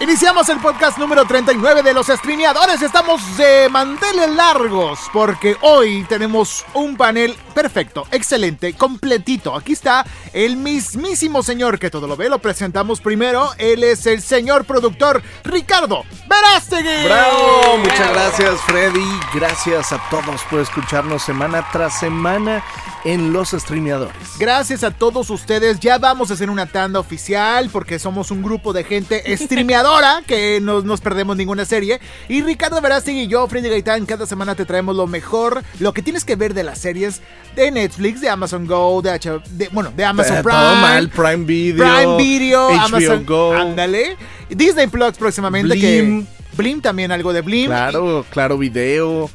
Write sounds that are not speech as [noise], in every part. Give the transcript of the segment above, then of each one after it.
Iniciamos el podcast número 39 de los streameadores. Estamos de manteles largos porque hoy tenemos un panel perfecto, excelente, completito. Aquí está el mismísimo señor que todo lo ve. Lo presentamos primero. Él es el señor productor Ricardo Verástegui. ¡Bravo! Muchas gracias, Freddy. Gracias a todos por escucharnos semana tras semana en los streameadores. Gracias a todos ustedes. Ya vamos a hacer una tanda oficial porque somos un grupo de gente [laughs] streameadora que no nos perdemos ninguna serie. Y Ricardo Verástegui y yo, Freddy Gaitán, cada semana te traemos lo mejor, lo que tienes que ver de las series de Netflix, de Amazon Go, de, H de bueno, de Amazon Eh, Prime. todo mal, Prime Video, Prime Video, HBO Amazon Go. Ándale. Disney Plus próximamente Blim. que Blim también algo de Blim. Claro, claro video.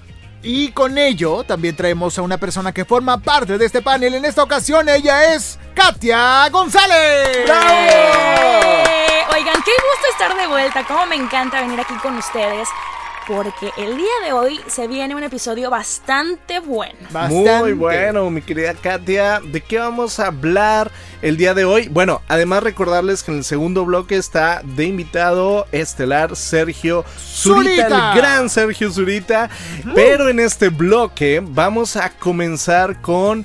Y con ello también traemos a una persona que forma parte de este panel. En esta ocasión ella es Katia González. ¡Eh! Oigan, qué gusto estar de vuelta. Cómo me encanta venir aquí con ustedes. Porque el día de hoy se viene un episodio bastante bueno. Bastante. Muy bueno, mi querida Katia. ¿De qué vamos a hablar el día de hoy? Bueno, además recordarles que en el segundo bloque está de invitado estelar Sergio Zurita, Zurita. el gran Sergio Zurita. Pero en este bloque vamos a comenzar con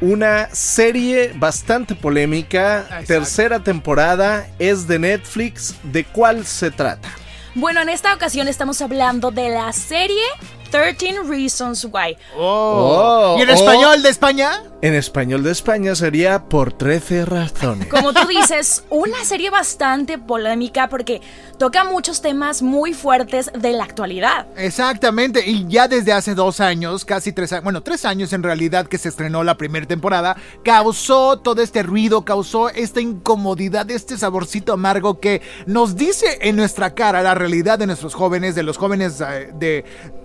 una serie bastante polémica. Exacto. Tercera temporada es de Netflix. ¿De cuál se trata? Bueno, en esta ocasión estamos hablando de la serie 13 Reasons Why. Oh. Oh, ¿Y en oh. español de España? En español de España sería por 13 razones. Como tú dices, una serie bastante polémica porque toca muchos temas muy fuertes de la actualidad. Exactamente, y ya desde hace dos años, casi tres años, bueno, tres años en realidad que se estrenó la primera temporada, causó todo este ruido, causó esta incomodidad, este saborcito amargo que nos dice en nuestra cara la realidad de nuestros jóvenes, de los jóvenes eh, de,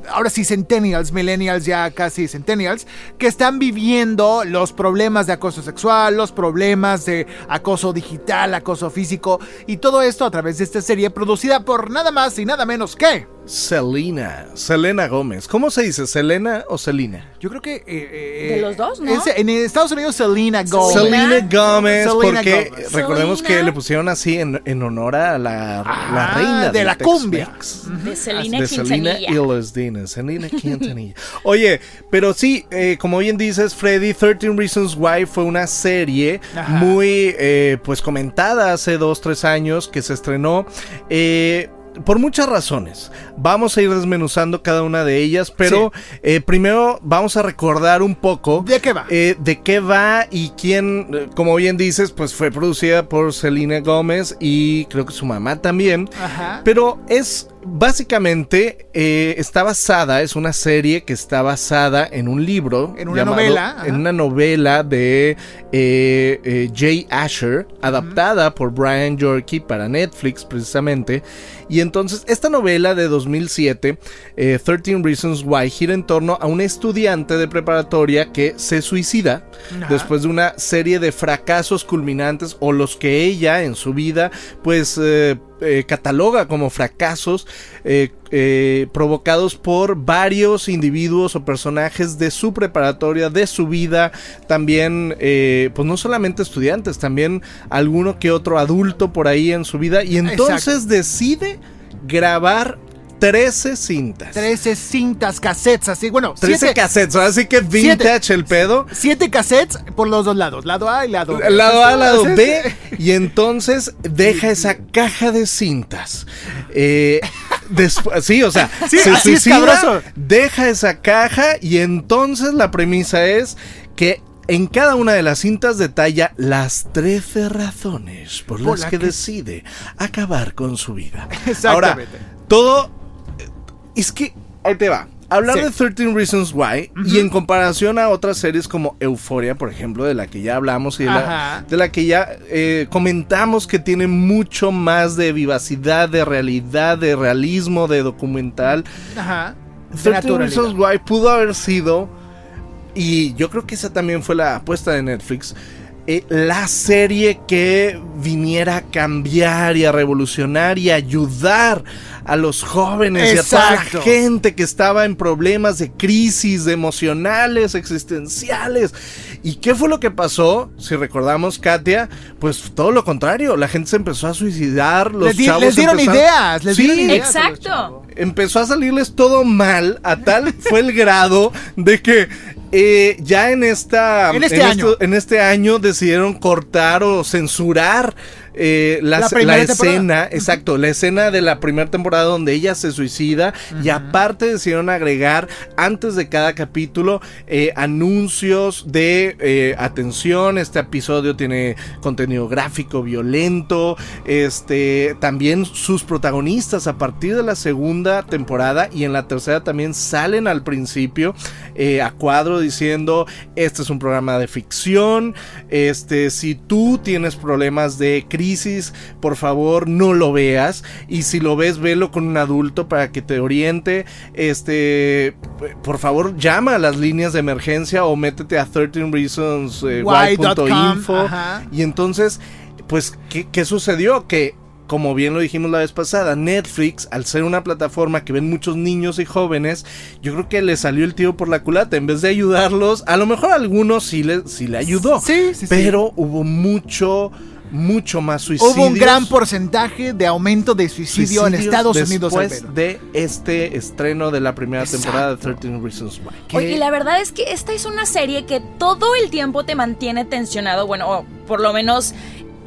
ahora sí, centennials, millennials, ya casi centennials, que están viviendo los problemas de acoso sexual, los problemas de acoso digital, acoso físico, y todo esto a través de esta serie producida por nada más y nada menos que... Selena, Selena Gómez. ¿Cómo se dice? ¿Selena o Selena? Yo creo que... eh, De los dos, ¿no? es- en Estados Unidos, Selena Gomez. Selena. Gómez, Selena porque Gómez. recordemos Selena. que le pusieron así en, en honor a la, Ah, la reina de la cumbia. De Selena de Selena y los Dinas, Selena Quintanilla. Oye, pero sí, eh, como bien dices, Freddy, 13 Reasons Why fue una serie Ajá. muy, eh, pues, comentada hace dos, tres años que se estrenó. eh, por muchas razones. Vamos a ir desmenuzando cada una de ellas, pero eh, primero vamos a recordar un poco ¿De qué va? eh, de qué va y quién, eh, como bien dices, pues fue producida por Selena Gómez y creo que su mamá también. Ajá. Pero es básicamente eh, está basada, es una serie que está basada en un libro. En una novela, ajá. En una novela de eh, eh, Jay Asher, adaptada por Brian Yorkie para Netflix precisamente. Y entonces esta novela de 2007, eh, 13 Reasons Why, gira en torno a una estudiante de preparatoria que se suicida Ajá. después de una serie de fracasos culminantes o los que ella en su vida pues eh, eh, cataloga como fracasos eh, eh, provocados por varios individuos o personajes de su preparatoria, de su vida, también eh, pues no solamente estudiantes, también alguno que otro adulto por ahí en su vida y entonces Exacto. decide grabar 13 cintas. 13 cintas, cassettes, así, bueno, 13 siete, cassettes, así que vintage el pedo. siete cassettes por los dos lados, lado A y lado B. Lado A, lado B. Y entonces deja esa caja de cintas. Eh, después, sí, o sea, Sí, se suicida, deja esa caja y entonces la premisa es que en cada una de las cintas detalla las 13 razones por Por las la que, que- decide acabar con su vida. [laughs] Exactamente. Ahora, todo... Es que... Ahí te va. Hablar Sí. de 13 Reasons Why y en comparación a otras series como Euphoria, por ejemplo, de la que ya hablamos y de la, Ajá. de la que ya eh, comentamos que tiene mucho más de vivacidad, de realidad, de realismo, de documental. Ajá. De 13 naturalidad. Reasons Why pudo haber sido, y yo creo que esa también fue la apuesta de Netflix, eh, la serie que viniera a cambiar y a revolucionar y ayudar a los jóvenes y a toda la gente que estaba en problemas de crisis de emocionales, existenciales. ¿Y qué fue lo que pasó? Si recordamos, Katia, pues todo lo contrario, la gente se empezó a suicidar, los Les, di- chavos les dieron empezaron- ideas, les Sí, dieron ideas. Exacto. empezó a salirles todo mal, a tal [laughs] fue el grado de que eh, ya en esta En este año. esto- en este año decidieron cortar o censurar eh, la, escena, exacto, la escena de la primera temporada donde ella se suicida y aparte decidieron agregar antes de cada capítulo eh, anuncios de eh, atención, este episodio tiene contenido gráfico violento, este también sus protagonistas a partir de la segunda temporada y en la tercera también salen al principio a cuadro diciendo este es un programa de ficción, este si tú tienes problemas de crisis, por favor no lo veas y si lo ves velo con un adulto para que te oriente, este por favor llama a las líneas de emergencia o métete a 13 reasons eh, Why ajá. y entonces pues ¿qué, qué sucedió? Que como bien lo dijimos la vez pasada, Netflix, al ser una plataforma que ven muchos niños y jóvenes, yo creo que le salió el tiro por la culata. En vez de ayudarlos, a lo mejor a algunos sí le, sí le ayudó. Sí, sí, sí. Pero hubo mucho, mucho más suicidios. Hubo un gran porcentaje de aumento de suicidio en Estados Unidos. Después de este estreno de la primera Exacto. temporada de 13 Reasons Why. Oye, y la verdad es que esta es una serie que todo el tiempo te mantiene tensionado, bueno, o por lo menos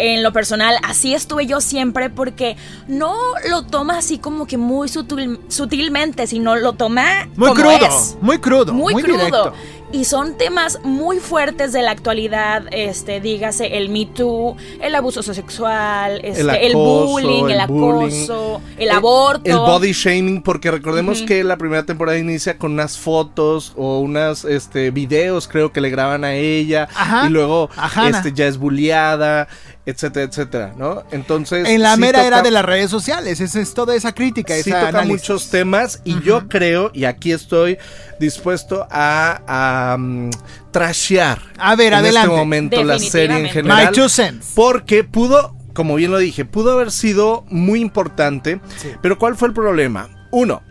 en lo personal, así estuve yo siempre porque no lo toma así como que muy sutil- sutilmente, sino lo toma Muy como crudo, es. muy crudo, muy, muy crudo. directo. Y son temas muy fuertes de la actualidad, este, dígase el Me Too, el abuso sexual, este, el, acoso, bullying, el, el bullying, acoso, el, aborto. El body shaming, porque recordemos que la primera temporada inicia con unas fotos o unas este videos, creo que le graban a ella. Ajá, Y luego este, ya es bulliada, etcétera, etcétera, ¿no? Entonces. En la sí mera era de las redes sociales, esa es toda esa crítica, Sí esa toca análisis. muchos temas y yo creo, y aquí estoy dispuesto a, a mm, trashear A ver, en adelante. este momento la serie en general. My two cents. Porque pudo, como bien lo dije, pudo haber sido muy importante. Sí. Pero ¿cuál fue el problema? Uno,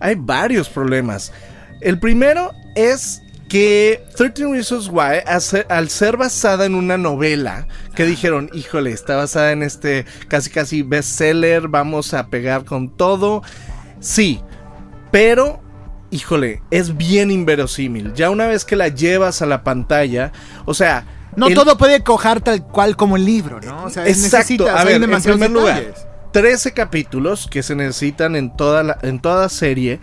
hay varios problemas. El primero es que 13 Reasons Why, al ser- al ser basada en una novela, que dijeron, híjole, está basada en este casi casi bestseller, vamos a pegar con todo. Sí, pero, híjole, es bien inverosímil. Ya una vez que la llevas a la pantalla, o sea... No el- todo puede cojar tal cual como el libro, ¿no? O sea, Exacto. A ver, en primer lugar, detalles. 13 capítulos que se necesitan en toda la, en toda serie.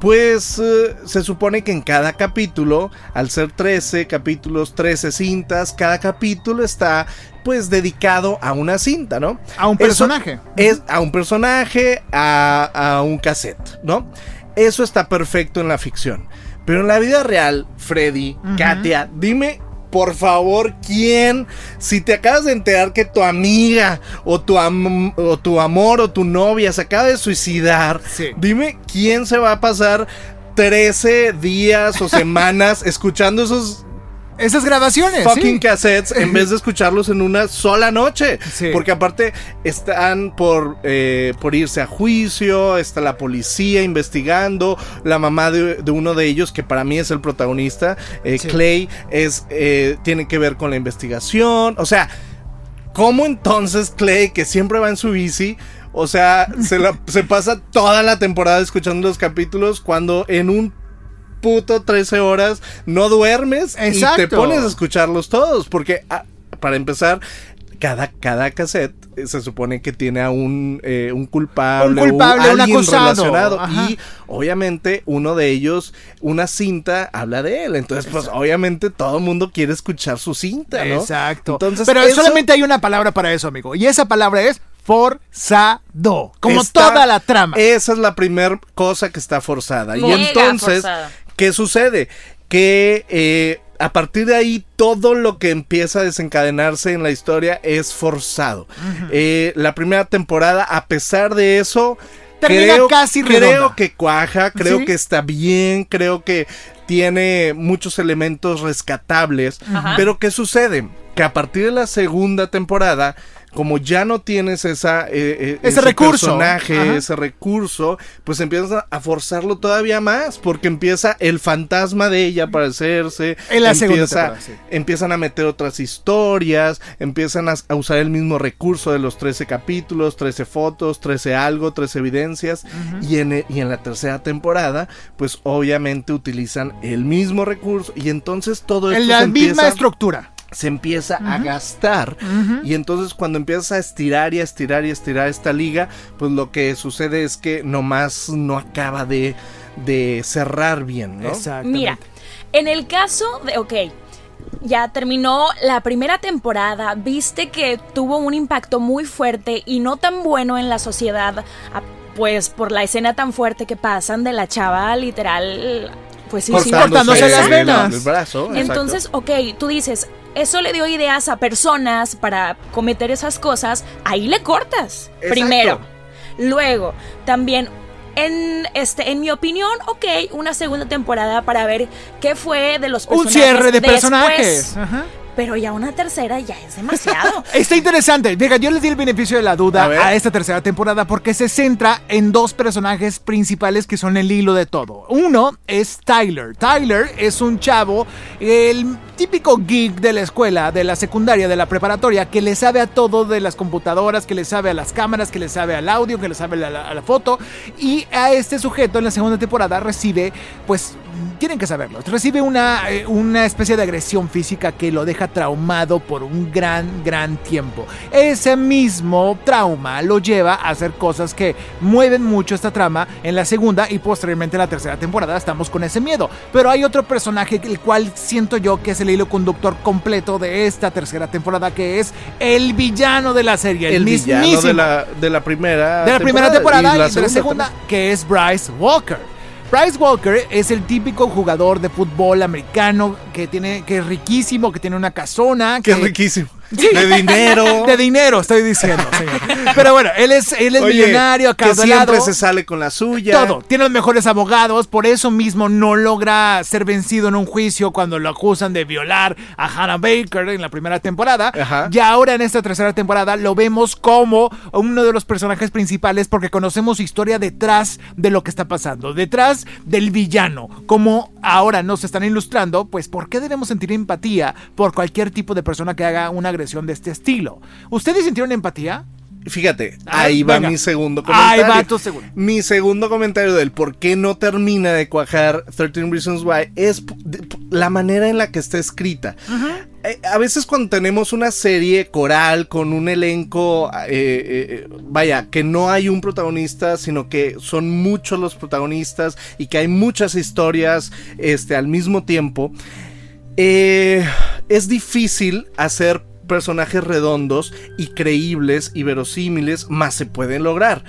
Pues eh, se supone que en cada capítulo, al ser 13 capítulos, 13 cintas, cada capítulo está pues dedicado a una cinta, ¿no? A un Eso personaje. Es a un personaje, a, a un cassette, ¿no? Eso está perfecto en la ficción. Pero en la vida real, Freddy, Katia, dime por favor, ¿quién? Si te acabas de enterar que tu amiga o tu, am- o tu amor o tu novia se acaba de suicidar, Sí. dime quién se va a pasar 13 días o semanas [laughs] escuchando esos Esas grabaciones. fucking sí. cassettes en vez de [laughs] escucharlos en una sola noche. Sí. Porque aparte están por, eh, por irse a juicio, está la policía investigando, la mamá de, de uno de ellos, que para mí es el protagonista, eh, Sí. Clay, es, eh, tiene que ver con la investigación. O sea, ¿cómo entonces Clay, que siempre va en su bici, o sea, se, la- [laughs] se pasa toda la temporada escuchando los capítulos cuando en un puto 13 horas no duermes y te pones a escucharlos todos? Porque, ah, para empezar, cada, cada cassette eh, se supone que tiene a un, eh, un culpable, Un culpable, o un alguien acusado. relacionado. Ajá. Y obviamente uno de ellos, una cinta, habla de él. Entonces, pues obviamente todo el mundo quiere escuchar su cinta, ¿no? Exacto. Entonces, Pero eso- solamente hay una palabra para eso, amigo. Y esa palabra es forzado. Como Está- toda la trama. Esa es la primera cosa que está forzada. y entonces, forzada. ¿Qué sucede? Que eh, a partir de ahí todo lo que empieza a desencadenarse en la historia es forzado. Eh, la primera temporada, a pesar de eso, Termina creo, casi creo redonda. que cuaja, creo ¿Sí? que está bien, creo que tiene muchos elementos rescatables. Pero ¿qué sucede? Que a partir de la segunda temporada, como ya no tienes esa, eh, eh, Ese recurso. personaje, Ajá. ese recurso, pues empiezas a- forzarlo todavía más, porque empieza el fantasma de ella a aparecerse, En la segunda empieza- temporada, sí. empiezan a meter otras historias, empiezan a, a usar el mismo recurso de los 13 capítulos, 13 fotos, 13 algo, 13 evidencias, y, en, y en la tercera temporada, pues obviamente utilizan el mismo recurso, y entonces todo esto en se la empieza misma estructura. Se empieza a gastar. Y entonces cuando empiezas a estirar y a estirar y a estirar esta liga, pues lo que sucede es que nomás no acaba de, de cerrar bien, ¿no? Exactamente. Mira, en el caso de, ok, ya terminó la primera temporada, viste que tuvo un impacto muy fuerte y no tan bueno en la sociedad, a- pues por la escena tan fuerte que pasan de la chava literal, pues sí, sí, Cortándose las venas. el brazo, exacto. Entonces, ok, tú dices, eso le dio ideas a personas para cometer esas cosas, ahí le cortas. Exacto. Primero. Luego, también, en, este, en mi opinión, ok, una segunda temporada para ver qué fue de los Un personajes. cierre de después, personajes. Ajá. Pero ya una tercera ya es demasiado. [laughs] Está interesante. Fíjate, yo les di el beneficio de la duda a, esta tercera temporada porque se centra en dos personajes principales que son el hilo de todo. Uno es Tyler. Tyler es un chavo, el típico geek de la escuela, de la secundaria, de la preparatoria, que le sabe a todo de las computadoras, que le sabe a las cámaras, que le sabe al audio, que le sabe a la, a la foto. Y a este sujeto en la segunda temporada recibe, pues, tienen que saberlo, recibe una, eh, una especie de agresión física que lo deja traumado por un gran, gran tiempo. Ese mismo trauma lo lleva a hacer cosas que mueven mucho esta trama en la segunda y posteriormente en la tercera temporada estamos con ese miedo. Pero hay otro personaje el cual siento yo que es el hilo conductor completo de esta tercera temporada que es el villano de la serie, el, el villano de la, de la primera de la primera temporada y, de la segunda, también. que es Bryce Walker. Bryce Walker es el típico jugador de fútbol americano que tiene que es riquísimo, que tiene una casona, que riquísimo. De dinero. [laughs] de dinero, estoy diciendo, señor. Pero bueno, él es él es Oye, millonario, que acaudalado. siempre se sale con la suya. Todo, tiene los mejores abogados, por eso mismo no logra ser vencido en un juicio cuando lo acusan de violar a Hannah Baker en la primera temporada. Ajá. Y ahora en esta tercera temporada lo vemos como uno de los personajes principales porque conocemos su historia detrás de lo que está pasando, detrás del villano. Como ahora nos están ilustrando, pues ¿por qué debemos sentir empatía por cualquier tipo de persona que haga una agresión de este estilo? ¿Ustedes sintieron empatía? Fíjate, A ver, ahí va venga. mi segundo Ahí comentario. va tu segundo. Mi segundo comentario del por qué no termina de cuajar 13 Reasons Why es la manera en la que está escrita. Eh, A veces cuando tenemos una serie coral con un elenco, eh, eh, vaya, que no hay un protagonista, sino que son muchos los protagonistas y que hay muchas historias este, al mismo tiempo, eh, es difícil hacer personajes redondos y creíbles y verosímiles, más se pueden lograr.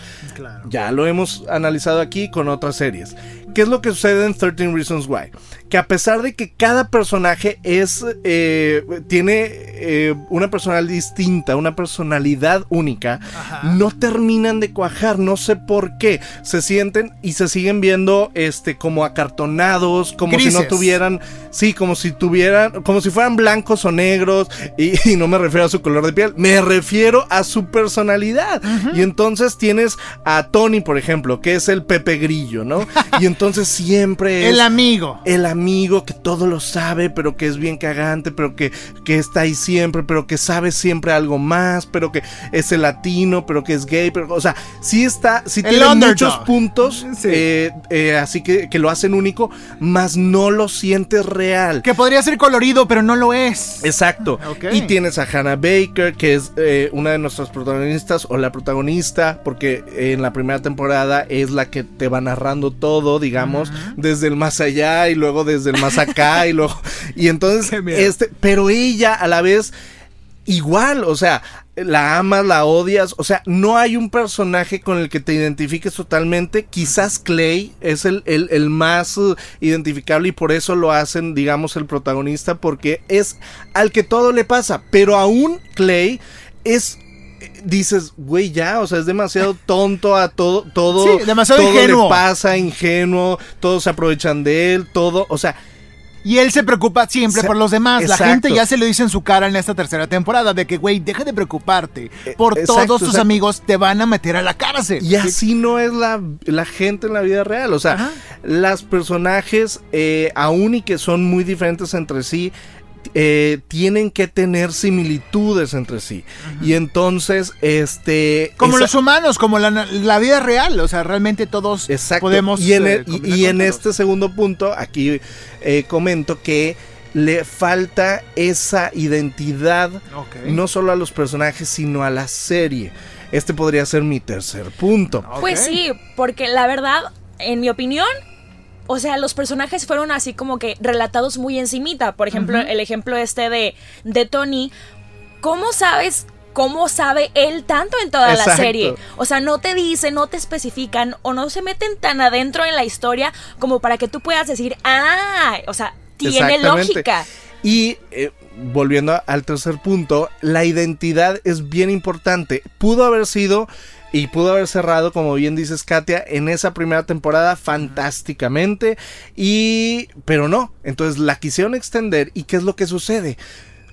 Ya lo hemos analizado aquí con otras series. ¿Qué es lo que sucede en 13 Reasons Why? Que a pesar de que cada personaje es eh, tiene eh, una personalidad distinta, una personalidad única, no terminan de cuajar, no sé por qué. Se sienten y se siguen viendo este como acartonados, como si no tuvieran, sí, como si tuvieran, como si fueran blancos o negros. Y, [laughs] y no me refiero a su color de piel, me refiero a su personalidad. Y entonces tienes a Tony, por ejemplo, que es el Pepe Grillo, ¿no? [laughs] Y entonces siempre es El amigo. el amigo que todo lo sabe, pero que es bien cagante, pero que, que está ahí siempre, pero que sabe siempre algo más, pero que es el latino, pero que es gay, pero, o sea, sí está, sí El tiene underdog. muchos puntos, Sí. eh, eh, así que, que lo hacen único, más no lo sientes real. Que podría ser colorido, pero no lo es. Exacto. Ok. Y tienes a Hannah Baker, que es eh, una de nuestras protagonistas, o la protagonista, porque en la primera temporada es la que te va narrando todo, digamos, desde el más allá y luego desde el más acá y luego. Y entonces, [laughs] este, pero ella a la vez. Igual, o sea, la amas, la odias, o sea, no hay un personaje con el que te identifiques totalmente, quizás Clay es el, el, el más uh, identificable y por eso lo hacen, digamos, el protagonista, porque es al que todo le pasa, pero aún Clay es dices, güey, ya, o sea, es demasiado tonto a todo, todo, Sí, demasiado todo ingenuo. le pasa, ingenuo, todos se aprovechan de él, todo, o sea, Y él se preocupa siempre por los demás. La gente ya se lo dice en su cara en esta tercera temporada de que, güey, deja de preocuparte. Por Eh, exacto, todos tus exacto. amigos te van a meter a la cárcel. Y así no es la, la gente en la vida real. O sea, Ajá. las personajes, eh, aún y que son muy diferentes entre sí, eh, tienen que tener similitudes entre sí. Y entonces, este. Como esa- los humanos, como la, la vida real. O sea, realmente todos Exacto. podemos. y en, eh, el- y- en este segundo punto, aquí eh, comento que le falta esa identidad, Ok. no solo a los personajes, sino a la serie. Este podría ser mi tercer punto. Pues sí, porque la verdad, en mi opinión, o sea, los personajes fueron así como que relatados muy encimita. Por ejemplo, el ejemplo este de, de Tony. ¿Cómo sabes cómo sabe él tanto en toda la serie? O sea, no te dicen, no te especifican o no se meten tan adentro en la historia como para que tú puedas decir, ah, o sea, tiene lógica. Y eh, volviendo al tercer punto, la identidad es bien importante. Pudo haber sido y pudo haber cerrado, como bien dices Katia, en esa primera temporada fantásticamente. Y. Pero no. Entonces la quisieron extender. ¿Y qué es lo que sucede?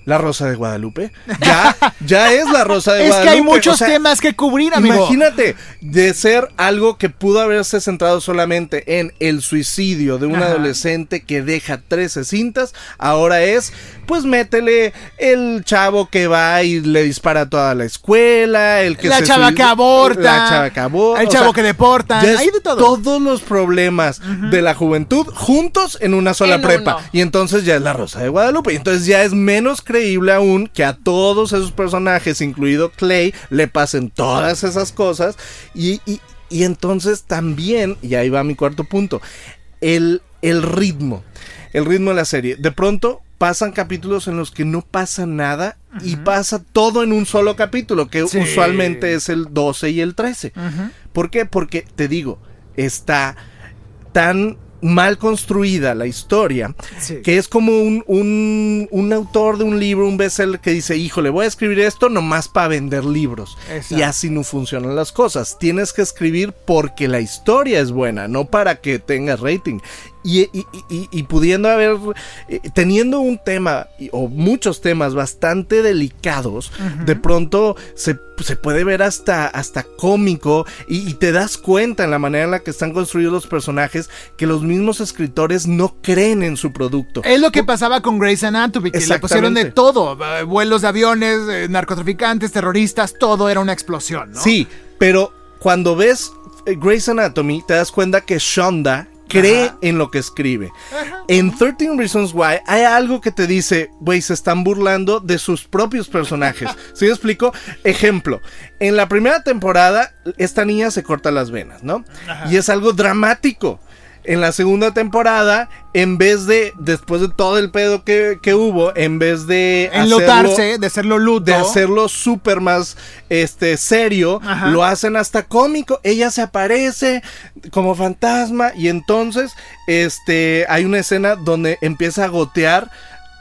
La Rosa de Guadalupe. Ya, [laughs] ya es la Rosa de Es que Guadalupe. hay muchos o sea, temas que cubrir, amigo. Imagínate, de ser algo que pudo haberse centrado solamente en el suicidio de un Ajá. adolescente que deja 13 cintas, ahora es, pues métele el chavo que va y le dispara a toda la escuela, el que la se chava que aborta. la chava que aborta, El chavo sea, que es Hay de todo. Todos los problemas de la juventud juntos en una sola En prepa. uno. Y entonces ya es la Rosa de Guadalupe. Y entonces ya es menos creíble aún que a todos esos personajes, incluido Clay, le pasen todas esas cosas. Y, y- y entonces también, y ahí va mi cuarto punto, el, el ritmo. El ritmo de la serie. De pronto pasan capítulos en los que no pasa nada y pasa todo en un solo capítulo, que Sí. usualmente es el 12 y el 13. Ujú. ¿Por qué? Porque te digo, está tan mal construida la historia Sí. que es como un, un, un autor de un libro, un bestseller que dice, híjole, voy a escribir esto nomás para vender libros. Exacto. Y así no funcionan las cosas. Tienes que escribir porque la historia es buena, no para que tengas rating. Y, y- y- y- y pudiendo haber, eh, teniendo un tema o muchos temas bastante delicados, de pronto se, se puede ver hasta, hasta cómico y, te das cuenta en la manera en la que están construidos los personajes que los mismos escritores no creen en su producto. Es lo que pasaba con Grey's Anatomy, que le pusieron de todo. eh, Vuelos de aviones, eh, narcotraficantes, terroristas, todo era una explosión, ¿no? Sí, pero cuando ves Grey's Anatomy, te das cuenta que Shonda cree Ajá. en lo que escribe. En 13 Reasons Why hay algo que te dice, güey, se están burlando de sus propios personajes. [laughs] ¿Sí me explico? Ejemplo, en la primera temporada, esta niña se corta las venas, ¿no? Y es algo dramático. En la segunda temporada, en vez de, después de todo el pedo que, que hubo, en vez de... Enlotarse, de hacerlo luto. de hacerlo súper más este serio, Ajá. lo hacen hasta cómico. Ella se aparece como fantasma y entonces este hay una escena donde empieza a gotear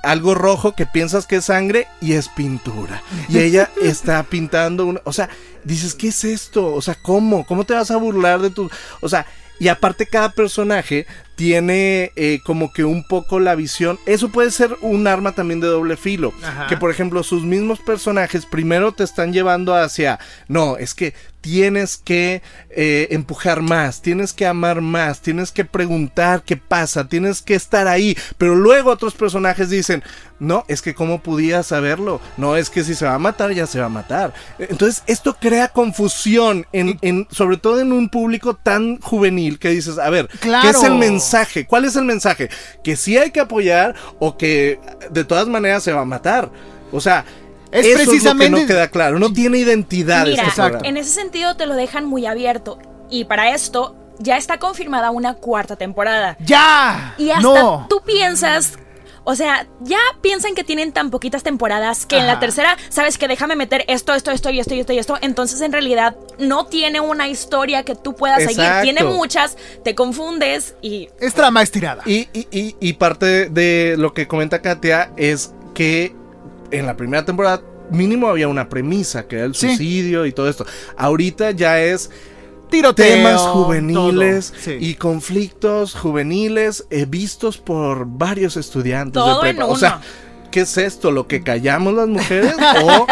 algo rojo que piensas que es sangre y es pintura. Y ella [laughs] está pintando una, o sea, dices, ¿qué es esto? O sea, ¿cómo? ¿Cómo te vas a burlar de tu, o sea, y aparte cada personaje tiene eh, como que un poco la visión. Eso puede ser un arma también de doble filo. Ajá. Que por ejemplo sus mismos personajes primero te están llevando hacia, no, es que tienes que eh, empujar más, tienes que amar más, tienes que preguntar qué pasa, tienes que estar ahí. Pero luego otros personajes dicen, no, es que cómo podías saberlo, no, es que si se va a matar ya se va a matar. Entonces esto crea confusión, en, en- sobre todo en un público tan juvenil que dices, a ver, ¿qué es Claro. el mensaje? ¿Cuál es el mensaje? Que sí hay que apoyar o que de todas maneras se va a matar. O sea, Es eso es lo precisamente- que no queda claro. No tiene identidad Mira, este en ese sentido te lo dejan muy abierto. Y para esto ya está confirmada una cuarta temporada. ¡Ya! Y hasta no. tú piensas, O sea, ya piensan que tienen tan poquitas temporadas que en la tercera, sabes que déjame meter esto, esto, esto y esto y esto y esto. Entonces, en realidad, no tiene una historia que tú puedas seguir. Tiene muchas, te confundes y. Es trama estirada. Y, y- y- y parte de lo que comenta Katia es que en la primera temporada mínimo había una premisa, que era el Sí. suicidio y todo esto. Ahorita ya es Tiroteo, temas juveniles. Sí. y conflictos juveniles eh, vistos por varios estudiantes Todo de en prepa. O sea, ¿qué es esto? ¿Lo que callamos las mujeres? [laughs] o,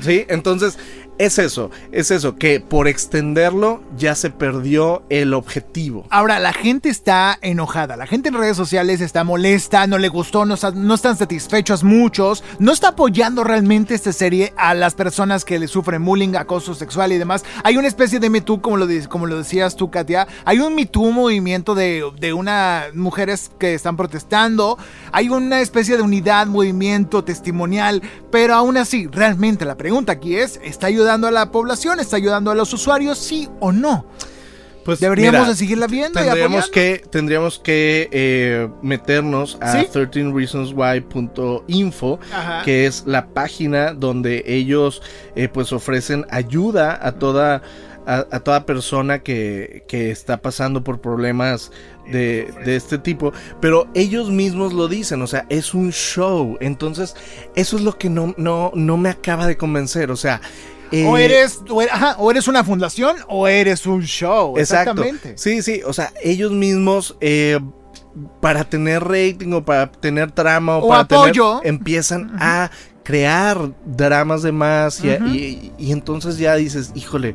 sí, entonces es eso, es eso, que por extenderlo ya se perdió el objetivo. Ahora, la gente está enojada, la gente en redes sociales está molesta, no le gustó, no, no están satisfechos muchos, no está apoyando realmente esta serie a las personas que le sufren bullying, acoso sexual y demás. Hay una especie de Me como lo, como lo decías tú, Katia, hay un Me Too movimiento de, de unas mujeres que están protestando, hay una especie de unidad, movimiento testimonial, pero aún así, realmente la pregunta aquí es, ¿está ayudando a la población? ¿Está ayudando a los usuarios? ¿Sí o no? Pues Deberíamos mira, de seguirla viendo y Tendríamos apoyando. que, tendríamos que eh, meternos a ¿Sí? 13reasonswhy.info, Ajá. que es la página donde ellos eh, pues ofrecen ayuda a toda a, a toda persona que, que está pasando por problemas de, de este tipo, pero ellos mismos lo dicen, o sea, es un show, entonces eso es lo que no, no, no me acaba de convencer, o sea... O eh, eres, o eres, ajá, o eres una fundación o eres un show. Exacto. Exactamente. Sí, sí, o sea, ellos mismos eh, para tener rating o para tener trama o, O para apoyo. tener empiezan a crear dramas de más y, y- y entonces ya dices, híjole,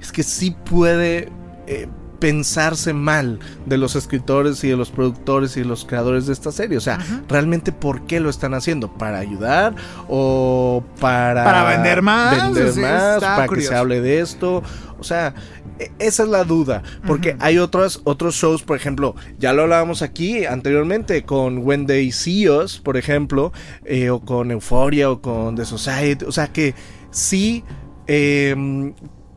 es que sí puede eh, pensarse mal de los escritores y de los productores y de los creadores de esta serie. O sea, realmente ¿por qué lo están haciendo? ¿Para ayudar o para... Para vender más, Vender sí, más, para que se hable de esto. O sea, e- esa es la duda. Porque hay otros, otros shows, por ejemplo, ya lo hablábamos aquí anteriormente con When They See Us, por ejemplo, eh, o con Euphoria o con The Society. O sea que sí eh,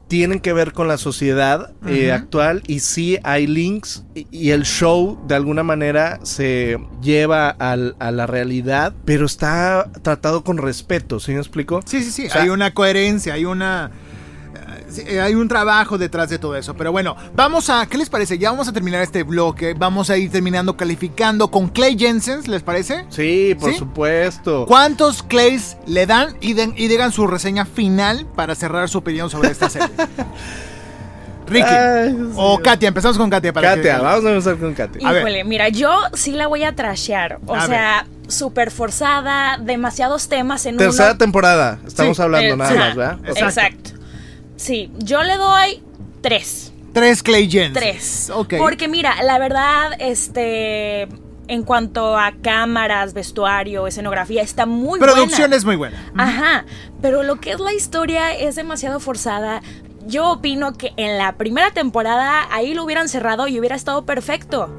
tienen que ver con la sociedad eh, actual y sí hay links y, y el show de alguna manera se lleva al- a la realidad, pero está tratado con respeto, ¿sí me explico? Sí, sí, sí. O sea- hay una coherencia, hay una. Eh, Hay un trabajo detrás de todo eso. Pero bueno, vamos a. ¿Qué les parece? Ya vamos a terminar este bloque. Vamos a ir terminando calificando con Clay Jensen, ¿les parece? Sí, por ¿Sí? supuesto. ¿Cuántos Clays le dan y, den- y digan su reseña final para cerrar su opinión sobre esta serie? [laughs] Ricky. Ay, o. Katia, empezamos con Katia. Para Katia, que- vamos a empezar con Katia. A ver. Híjole, mira, yo sí la voy a trashear. O A sea, súper forzada, demasiados temas en Tercera uno. temporada, estamos Sí, hablando Eh, nada ajá, más, ¿verdad? Exacto. Exacto. Sí, yo le doy tres. Tres Clay Jensen. Tres. Ok. Porque mira, la verdad, este. En cuanto a cámaras, vestuario, escenografía, está muy Producción buena. es muy buena. Ajá, pero lo que es la historia es demasiado forzada. Yo opino que en la primera temporada ahí lo hubieran cerrado y hubiera estado perfecto.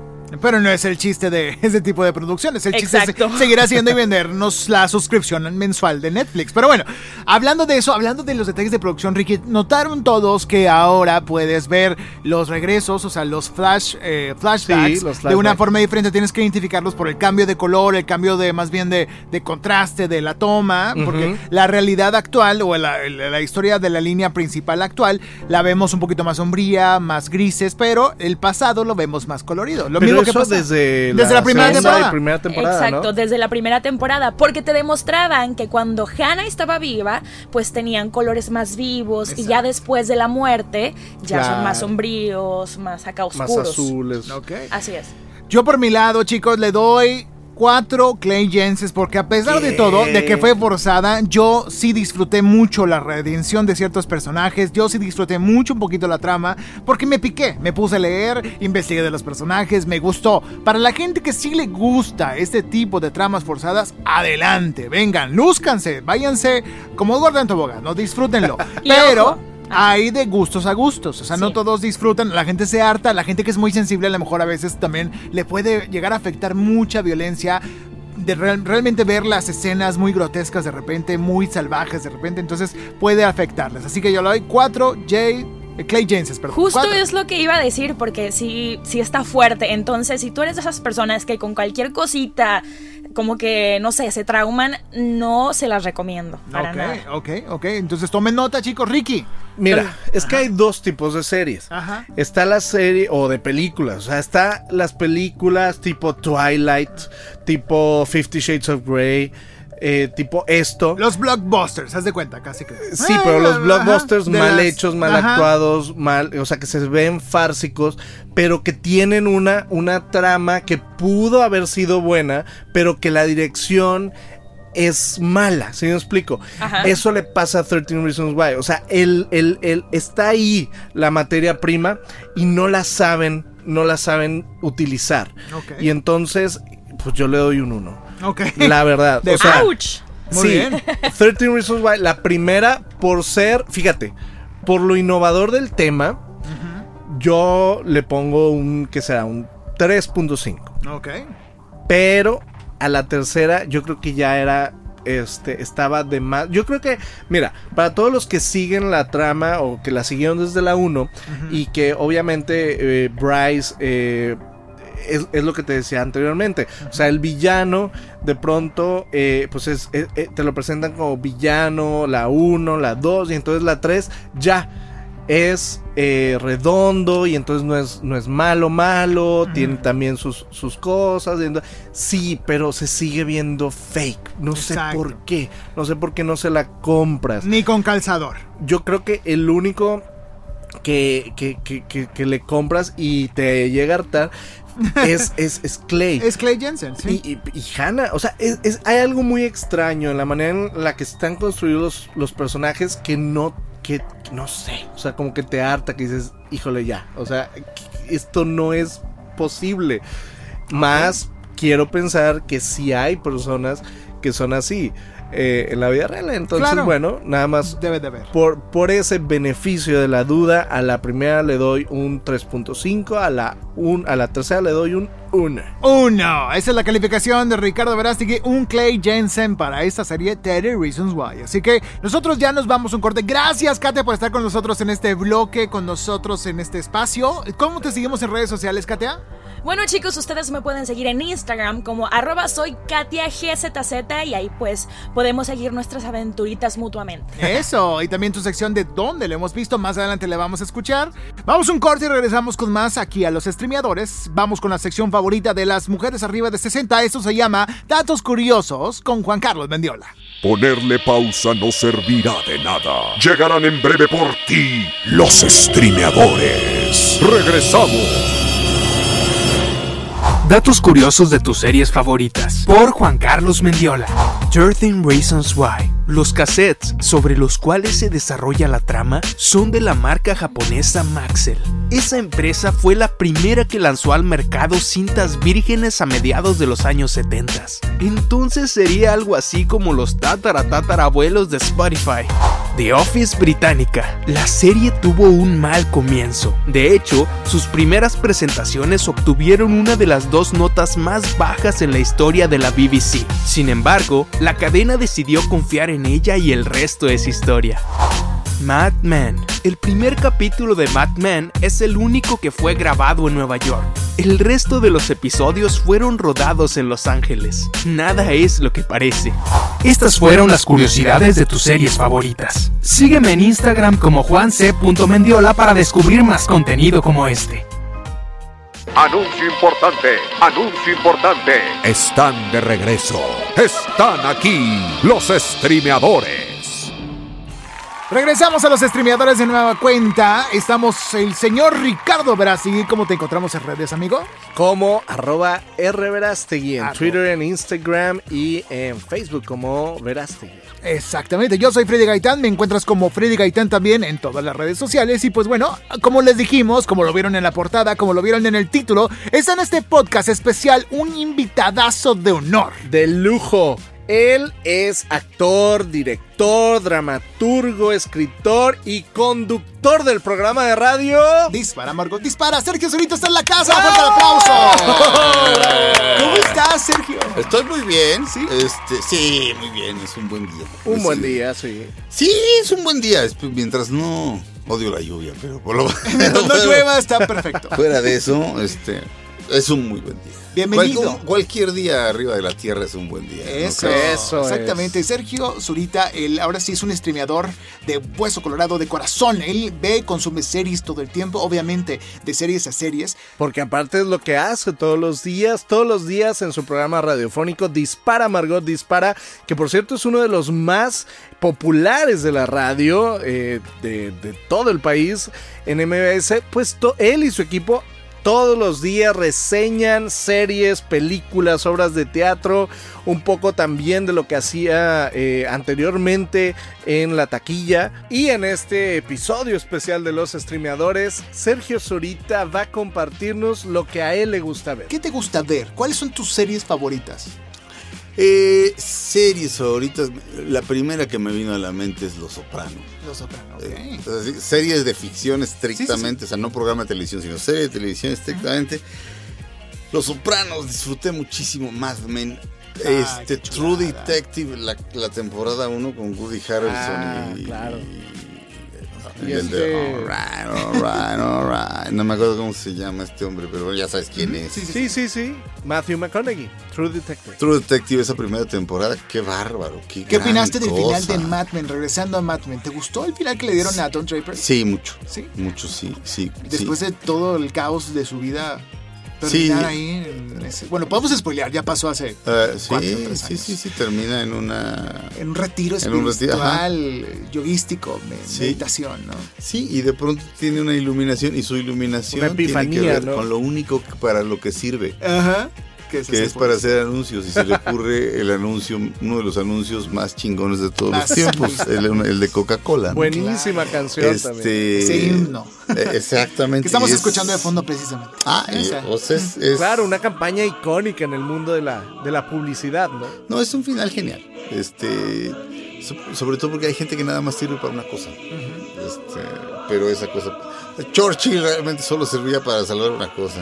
Pero no es el chiste de [laughs] ese tipo de producciones. El chiste Exacto. es [laughs] seguir haciendo y vendernos la suscripción mensual de Netflix. Pero bueno, hablando de eso, hablando de los detalles de producción, Ricky, notaron todos que ahora puedes ver los regresos, o sea, los flash, eh, flashbacks, Sí, los de una forma diferente. Tienes que identificarlos por el cambio de color, el cambio de más bien de, de contraste de la toma, porque la realidad actual o la, la- la historia de la línea principal actual la vemos un poquito más sombría, más grises, pero el pasado lo vemos más colorido. Lo Pero mismo que eso pasa desde, desde la primera temporada. primera temporada, Exacto, ¿no? desde la primera temporada, porque te demostraban que cuando Hannah estaba viva, pues tenían colores más vivos y ya después de la muerte ya son más sombríos, más acá Más oscuros. azules. Ok. Así es. Yo por mi lado, chicos, le doy cuatro Clay Jensen porque a pesar de todo, de que fue forzada, yo sí disfruté mucho la redención de ciertos personajes, yo sí disfruté mucho un poquito la trama, porque me piqué, me puse a leer, investigué de los personajes, me gustó. Para la gente que sí le gusta este tipo de tramas forzadas, adelante, vengan, lúzcanse, váyanse como Eduardo en Tobogán, no disfrútenlo. [laughs] Pero... hay de gustos a gustos, o sea, no todos disfrutan, la gente se harta, la gente que es muy sensible a lo mejor a veces también le puede llegar a afectar mucha violencia. De real- realmente ver las escenas muy grotescas de repente, muy salvajes de repente, entonces puede afectarles. Así que yo le doy 4 J Clay Jensen, perdón. Justo Cuatro. es lo que iba a decir, porque sí, sí está fuerte. Entonces, si tú eres de esas personas que con cualquier cosita, como que, no sé, se trauman, no se las recomiendo. Para ok, nada. ok, ok. Entonces tomen nota, chicos. Ricky. Mira, es que hay dos tipos de series. Ajá. Está la serie o de películas, o sea, está las películas tipo Twilight, tipo Fifty Shades of Grey, eh, tipo esto. Los blockbusters, haz de cuenta, casi que. Sí, pero los blockbusters mal las- hechos, mal ajá. actuados, mal, o sea, que se ven fársicos, pero que tienen una, una trama que pudo haber sido buena, pero que la dirección es mala, ¿sí me explico? Ajá. Eso le pasa a 13 Reasons Why, o sea, el, el- el- está ahí la materia prima y no la saben, no la saben utilizar. Y entonces, pues yo le doy un 1. Ok. La verdad, o sea. Muy sí, bien. 13 Reasons Why, la primera por ser, fíjate, por lo innovador del tema, yo le pongo un, ¿qué será? Un 3.5. Ok. Pero a la tercera yo creo que ya era, este, estaba de más. Yo creo que, mira, para todos los que siguen la trama o que la siguieron desde la 1 y que obviamente eh, Bryce... eh, es, es lo que te decía anteriormente. O sea, el villano, de pronto, eh, pues es, eh, eh, te lo presentan como villano, la 1, la 2, y entonces la 3 ya es eh, redondo y entonces no es, no es malo, malo, tiene también sus, sus cosas. sí, pero se sigue viendo fake. No sé por qué. No sé por qué no se la compras Ni con calzador. yo creo que el único que, que, que, que- que le compras y te llega a hartar es, es, es Clay. Es Clay Jensen, sí. Y, y, y Hannah, o sea, es, es- hay algo muy extraño en la manera en la que están construidos los, los personajes que no, que no sé, o sea, como que te harta, que dices, híjole ya, o sea, esto no es posible. Más quiero pensar que sí hay personas que son así eh, en la vida real, entonces Claro. bueno, nada más Debe de por, por ese beneficio de la duda, a la primera le doy un 3.5, a la, un, a la tercera le doy un 1. Uno. Esa es la calificación de Ricardo Verástegui, un Clay Jensen para esta serie 30 Reasons Why. Así que nosotros ya nos vamos a un corte. Gracias, Katia, por estar con nosotros en este bloque, con nosotros en este espacio. ¿Cómo te seguimos en redes sociales, Katia? Bueno chicos, ustedes me pueden seguir en Instagram como arroba soy Katia GZZ y ahí pues podemos seguir nuestras aventuritas mutuamente. Eso, y también tu sección de dónde lo hemos visto, más adelante le vamos a escuchar. Vamos un corte y regresamos con más aquí a los streameadores. Vamos con la sección favorita de las mujeres arriba de 60, eso se llama Datos Curiosos con Juan Carlos Mendiola. Ponerle pausa no servirá de nada. Llegarán en breve por ti los streameadores. Regresamos. Datos curiosos de tus series favoritas. Por Juan Carlos Mendiola. 13 Reasons Why. Los cassettes sobre los cuales se desarrolla la trama son de la marca japonesa Maxell. Esa empresa fue la primera que lanzó al mercado cintas vírgenes a mediados de los años 70. Entonces sería algo así como los tataratatarabuelos de Spotify. The Office británica. La serie tuvo un mal comienzo. De hecho, sus primeras presentaciones obtuvieron una de las dos notas más bajas en la historia de la BBC. Sin embargo, la cadena decidió confiar en ella y el resto es historia. Mad Men. El primer capítulo de Mad Men es el único que fue grabado en Nueva York. El resto de los episodios fueron rodados en Los Ángeles. Nada es lo que parece. Estas fueron las curiosidades de tus series favoritas. Sígueme en Instagram como juanc.mendiola para descubrir más contenido como este. Anuncio importante, anuncio importante. Están de regreso. Están aquí los streameadores. Regresamos a los streameadores de nueva cuenta. Estamos el señor Ricardo Verástegui. ¿Cómo te encontramos en redes, amigo? Como arroba rverastegui en. Twitter, en Instagram y en Facebook como Verastegui. Exactamente, yo soy Freddy Gaitán, me encuentras como Freddy Gaitán también en todas las redes sociales y pues bueno, como les dijimos, como lo vieron en la portada, como lo vieron en el título, está en este podcast especial un invitadazo de honor. De lujo, Él es actor, director, dramaturgo, escritor y conductor del programa de radio. Dispara, Margot, dispara. Sergio Zurita está en la casa. ¡Fuerte el aplauso! [laughs] ¿Cómo estás, Sergio? Estoy muy bien, sí. Este, sí, muy bien, es un buen día. Un buen día, sí. Sí, es un buen día, es- mientras no odio la lluvia, pero por lo [laughs] Mientras no llueva, está perfecto. Fuera de eso, este, es un muy buen día. Bienvenido. Cual- cualquier día arriba de la tierra es un buen día. ¿no Eso, crees? Eso exactamente. Sergio Zurita, él ahora sí es un streameador de hueso colorado, de corazón. Él ve, consume series todo el tiempo, obviamente, de series a series. Porque aparte es lo que hace todos los días, todos los días en su programa radiofónico Dispara Margot Dispara, que por cierto es uno de los más populares de la radio eh, de, de todo el país en MBS, pues to- él y su equipo todos los días reseñan series, películas, obras de teatro, un poco también de lo que hacía eh, anteriormente en la taquilla. Y en este episodio especial de los streameadores, Sergio Zurita va a compartirnos lo que a él le gusta ver. ¿Qué te gusta ver? ¿Cuáles son tus series favoritas? Eh, series favoritas, la primera que me vino a la mente es Los Soprano. Los Soprano, ok. Eh, entonces, series de ficción estrictamente, o sea, no programa de televisión, sino serie de televisión estrictamente. Los Sopranos, disfruté muchísimo Mad Men. Ah, este True. Detective, la, la temporada 1 con Woody Harrelson Ah, y, claro. y- Y el este- de alright, alright, alright. No me acuerdo cómo se llama este hombre, pero ya sabes quién es. Sí, sí, sí. Matthew McConaughey, True Detective. True Detective, esa primera temporada, qué bárbaro. Qué, ¿Qué gran opinaste del final de Mad Men? Regresando a Mad Men, ¿te gustó el final que le dieron a Don Draper? Sí, mucho. Sí. Mucho, sí, sí. Después sí. de todo el caos de su vida, Sí. terminar ahí en ese- Bueno, podemos spoilear, ya pasó hace cuatro, sí, tres sí, años. sí, sí, termina en una... En un retiro En un retiro, espiritual, yoguístico, me- Sí. meditación, ¿no? Sí, y de pronto tiene una iluminación y su iluminación Una tiene que ver ¿no? con lo único que- para lo que sirve, Ajá. Que, que es para hacer anuncios y se le ocurre el anuncio, uno de los anuncios más chingones de todos los tiempos, el, el de Coca-Cola. ¿no? Buenísima canción también. Este, Ese himno. eh, Exactamente. Que estamos es- escuchando de fondo precisamente. Ah, y- Esa. o sea, es, es- Claro, una campaña icónica en el mundo de la, de la publicidad, ¿no? No, es un final genial. Este, so- sobre todo porque hay gente que nada más sirve para una cosa. Este, pero esa cosa. Churchill realmente solo servía para salvar una cosa,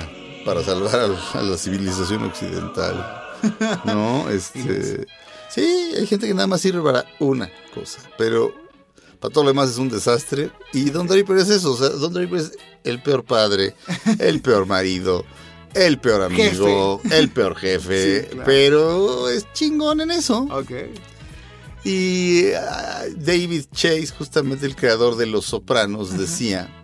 para salvar al- a, la civilización occidental. [laughs] No, este, sí, hay gente que nada más sirve para una cosa, pero para todo lo demás es un desastre. Y Don Draper es eso, o sea, Don Draper es el peor padre, el [laughs] peor marido. El peor amigo, el peor jefe, [laughs] Sí, claro. pero es chingón en eso. Ok. Y ah, David Chase, justamente el creador de Los Sopranos, decía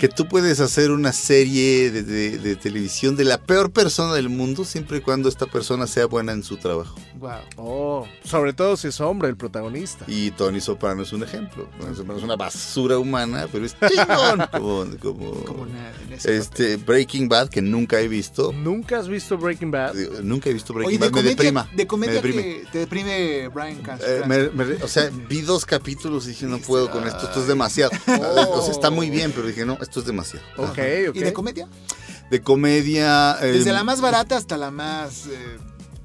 que tú puedes hacer una serie de, de- de televisión de la peor persona del mundo siempre y cuando esta persona sea buena en su trabajo. Wow. Oh, sobre todo si es hombre el protagonista. Y Tony Soprano es un ejemplo. Tony Soprano es una basura humana, pero es chingón. [laughs] como, como- Como nada en ese este Breaking Bad, que nunca he visto. ¿Nunca has visto Breaking Bad? Digo, Nunca he visto Oye, Breaking de Bad, me comedia, deprima. de comedia me deprime. que te deprime Brian Cranston. Eh, me- me- o sea, vi dos capítulos y dije, no puedo con esto, esto es demasiado. Oh. [laughs] O sea, está muy bien, pero dije, no, esto es demasiado. Ok, ok. ¿Y de comedia? De comedia... eh, Desde la más barata hasta la más eh,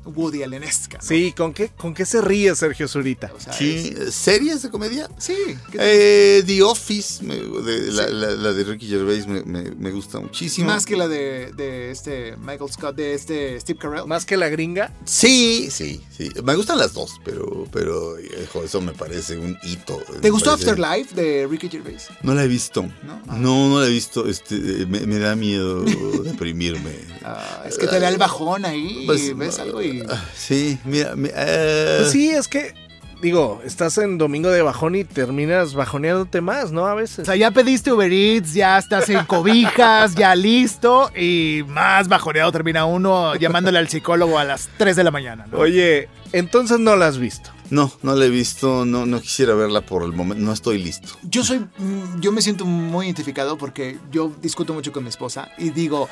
Woody Allenesca. ¿no? Sí, ¿con qué, ¿con qué se ríe Sergio Zurita? O sea, Sí, ¿series de comedia? sí. ¿qué te- Eh, The Office, me- de- la, la- la de Ricky Gervais me, me- me gusta muchísimo. Más que la de, de este Michael Scott, de este Steve Carell. Más que la gringa. Sí, sí, sí. Me gustan las dos, pero, pero hijo, eso me parece un hito. ¿Te gustó parece- Afterlife de Ricky Gervais? No la he visto. ¿No? No, no, la he visto. Este, eh, me, me da miedo [laughs] deprimirme. Ah, es que te da el bajón ahí y Pues, ves algo y... Ah, Sí, mira, mi- eh, Pues sí, es que, digo, estás en domingo de bajón y terminas bajoneándote más, ¿no? A O veces. sea, ya pediste Uber Eats, ya estás en cobijas, ya listo y más bajoneado termina uno llamándole al psicólogo a las 3 de la mañana. ¿no? Oye, entonces no la has visto. No, no la he visto, no, no quisiera verla por el momento, no estoy listo. Yo soy, mm, yo me siento muy identificado porque yo discuto mucho con mi esposa y digo,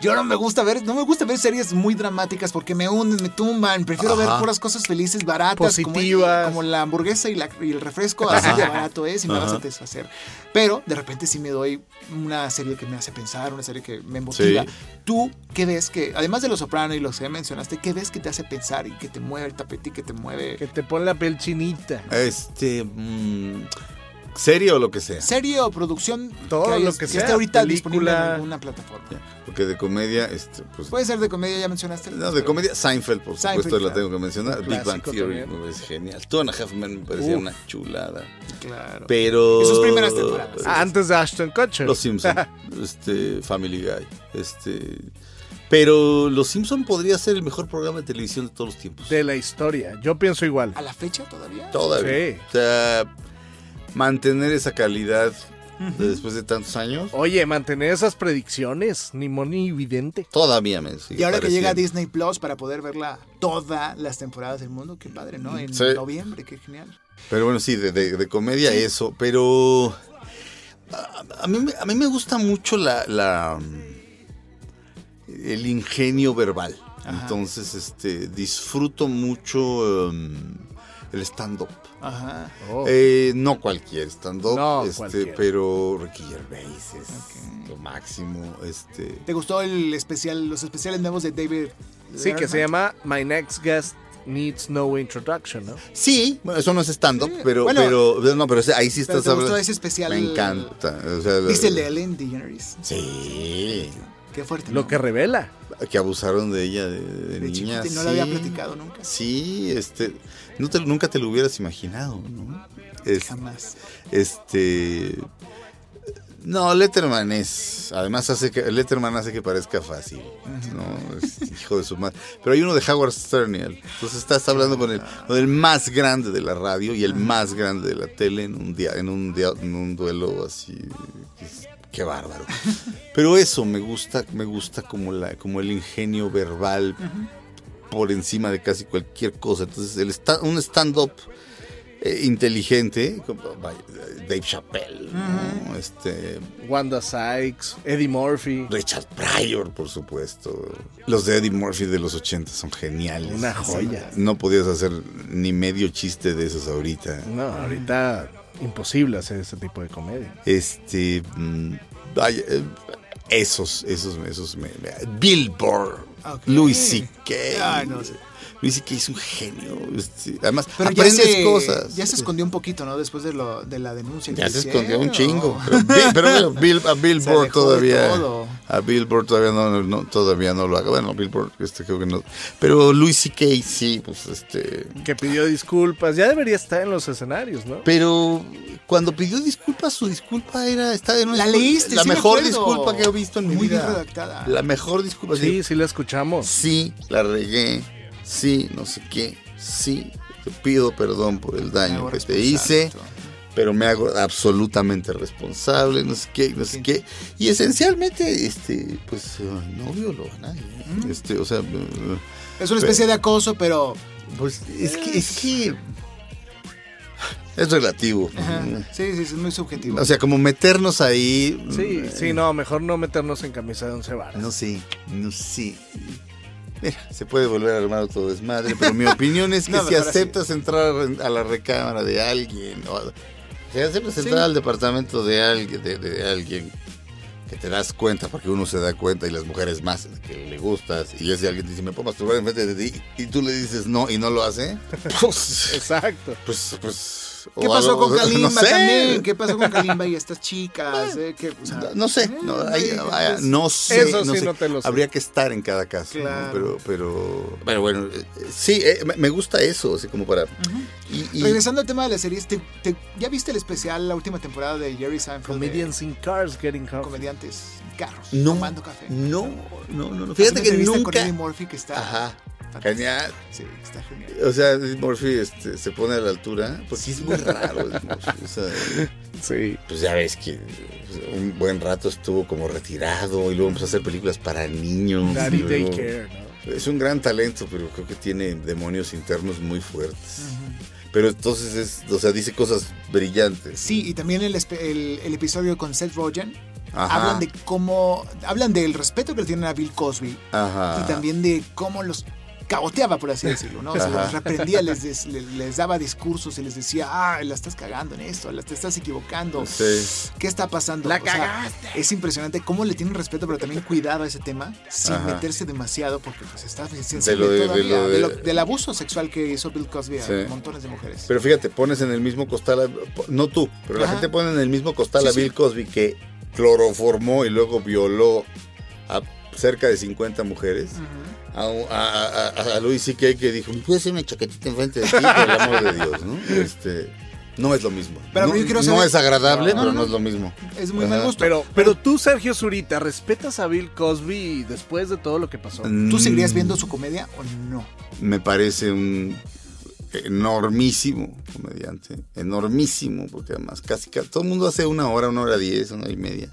yo no me gusta ver, no me gusta ver series muy dramáticas porque me hunden, me tumban, prefiero ver Ajá. puras cosas felices, baratas, como- Positivas. Como, la hamburguesa y, la- y el refresco, así de barato es y me va a Ajá. satisfacer. Pero de repente sí me doy una serie que me hace pensar, una serie que me motiva. Sí. ¿Tú qué ves que, además de Los Soprano y los que mencionaste, qué ves que te hace pensar y que te mueve el tapete y que te mueve... Que te pone la piel chinita. Este, mm, serie o lo que sea. serie o producción Todo que, lo que esté sea, ahorita disponible en película. alguna plataforma. Porque de comedia, este, pues... Puede ser de comedia, ya mencionaste. No, de comedia, Seinfeld, por Seinfeld, supuesto, la claro. tengo que mencionar. Big Bang Theory también. me parece genial. Two and a Half Men me parecía Uf. una chulada. Claro. Pero... Y sus primeras temporadas. Antes de Ashton Kutcher. Los Simpson, [laughs] este, Family Guy, este... Pero Los Simpson podría ser el mejor programa de televisión de todos los tiempos. De la historia. Yo pienso igual. ¿A la fecha todavía? Todavía. Sí. O sea, mantener esa calidad de después de tantos años, Oye, mantener esas predicciones, ni ni evidente. todavía me sigue Y ahora que llega. Disney Plus para poder verla todas las temporadas del mundo, qué padre, ¿no? En Sí. noviembre, qué genial. Pero bueno, sí, de, de- de comedia eso, pero a, a mí, me- a mí me gusta mucho la, la el ingenio verbal. Entonces, este, disfruto mucho um, el stand-up. Ajá. Oh. Eh, no cualquier stand-up, No este, cualquier. pero Ricky Gervais es lo máximo. Este, ¿Te gustó el especial, los especiales nuevos de David? Sí, que se llama My Next Guest Needs No Introduction, ¿no? Sí, bueno, eso no es stand-up, Sí, pero, bueno, pero, no, pero ahí sí estás te gustó hablando. ese especial- Me encanta. o sea, ¿Viste el de Ellen DeGeneres? Sí, Qué fuerte. Lo ¿no? que revela. que abusaron de ella de, de De niña. y no sí. lo había platicado nunca. Sí, este, no te- nunca te lo hubieras imaginado, ¿no? Es- Jamás. Este, no, Letterman es, además hace que Letterman hace que parezca fácil, ¿no? Es hijo de su madre. Pero hay uno de Howard Stern, entonces estás hablando con el, con el más grande de la radio y el más grande de la tele en un día, en un día, en un duelo así. Qué bárbaro. Pero eso me gusta, me gusta como la, como el ingenio verbal por encima de casi cualquier cosa. Entonces, el sta- un stand-up eh, inteligente, Dave Chappelle, ¿no? este, Wanda Sykes, Eddie Murphy. Richard Pryor, por supuesto. Los de Eddie Murphy de los 80 son geniales. Una joya. No podías hacer ni medio chiste de esos ahorita. No, ahorita imposible hacer ese tipo de comedia. Este, mm, eh, esos, esos, esos, Billboard, Ok. Louis C.K. Ay, no sé. Louis C.K. es un genio. este, además, Pero ya se, cosas. ya se escondió un poquito, ¿no? Después de, lo, de la denuncia. que Ya se hicieron. escondió un chingo. Pero, Bill- pero bueno, Bill- a Billboard [laughs] todavía. todo. A Billboard todavía no, no- todavía no lo haga. Bueno, Billboard, este creo que no. Pero Louis C.K. sí, pues este. Que pidió disculpas. Ya debería estar en los escenarios, ¿no? Pero cuando pidió disculpas, su disculpa era. Estaba en una La leíste, La sí mejor disculpa que he visto en mi Muy bien vida. redactada. La mejor disculpa. Sí, sí la Sí, la regué. Sí, no sé qué. Sí, te pido perdón por el daño que te hice. pero me hago absolutamente responsable, no sé qué, no sé qué. Y esencialmente, este, pues, eh, no violó a nadie. ¿eh? Este, o sea, eh, Es una especie de acoso, pero. pues, es que, es que es relativo. Ajá. Sí, sí, es muy subjetivo. O sea, como meternos ahí. Sí, mm, sí, no, mejor no meternos en camisa de once varas. No sé, no sé. Mira, se puede volver a armar otro desmadre, pero mi opinión es [laughs] que No, si aceptas entrar a la recámara de alguien, o si aceptas Sí. entrar al departamento de alguien, de, de alguien que te das cuenta, porque uno se da cuenta y las mujeres más que le gustas, y ese alguien te dice, me puedo masturbar enfrente de ti, y tú le dices no y no lo hace, pues, [laughs] Exacto. pues, pues ¿Qué o pasó algo- con [laughs] Kalimba no sé. también? ¿Qué pasó con Kalimba y estas chicas? eh? ¿Qué- o sea, No sé, no, eh, vaya, no sé, Eso no sí sé. no te lo sé. Habría que estar en cada caso, ¿no? Claro. pero, pero, pero bueno, eh, sí, eh, me- gusta eso, así como para. y, y- Regresando al tema de las series, ¿te, te- ya viste el especial, la última temporada de Jerry Seinfeld? de Comedians in cars getting coffee. Comediantes en carros, no, tomando café. no, no, no, Fíjate que entrevista con nunca. Eddie Murphy que está. Ajá, genial. Sí, está genial. O sea, Eddie Murphy este, se pone a la altura, porque es muy raro. Eddie Murphy, o sea, Sí. pues ya ves que pues, un buen rato estuvo como retirado y luego empezó a hacer películas para niños. Daddy luego- Daycare, ¿no? Es un gran talento, pero creo que tiene demonios internos muy fuertes. Pero entonces es, o sea, dice cosas brillantes. Sí, y también el, el- el episodio con Seth Rogen. Ajá. Hablan de cómo. Hablan del respeto que le tienen a Bill Cosby. Ajá. Y también de cómo los cagoteaba, por así decirlo, ¿no? O sea, Ajá. los reprendía, les, des- le- les daba discursos y les decía, ah, la estás cagando en esto, la te estás equivocando. Sí. ¿Qué está pasando? La O sea, cagaste. es impresionante cómo le tienen respeto, pero también cuidado a ese tema, sin Ajá. meterse demasiado, porque pues está sensible De todavía, lo de- de lo- del abuso sexual que hizo Bill Cosby a Sí. montones de mujeres. Pero fíjate, pones en el mismo costal, a- no tú, pero la Ajá. gente pone en el mismo costal Sí, a sí. Bill Cosby que cloroformó y luego violó a cerca de 50 mujeres. A, a, a, a Louis C.K. que dijo, ¿me puedes hacer una chaquetita enfrente de ti? Por el amor de Dios, ¿no? Este, no es lo mismo. Pero no, yo quiero no saber- es agradable, No, pero no, no, no. es lo mismo. es muy Ajá. mal gusto. Pero, pero tú, Sergio Zurita, ¿respetas a Bill Cosby después de todo lo que pasó? ¿Tú seguirías Mm, viendo su comedia o no? Me parece un enormísimo comediante, enormísimo, porque además casi, ca- todo el mundo hace una hora, una hora diez, una hora y media.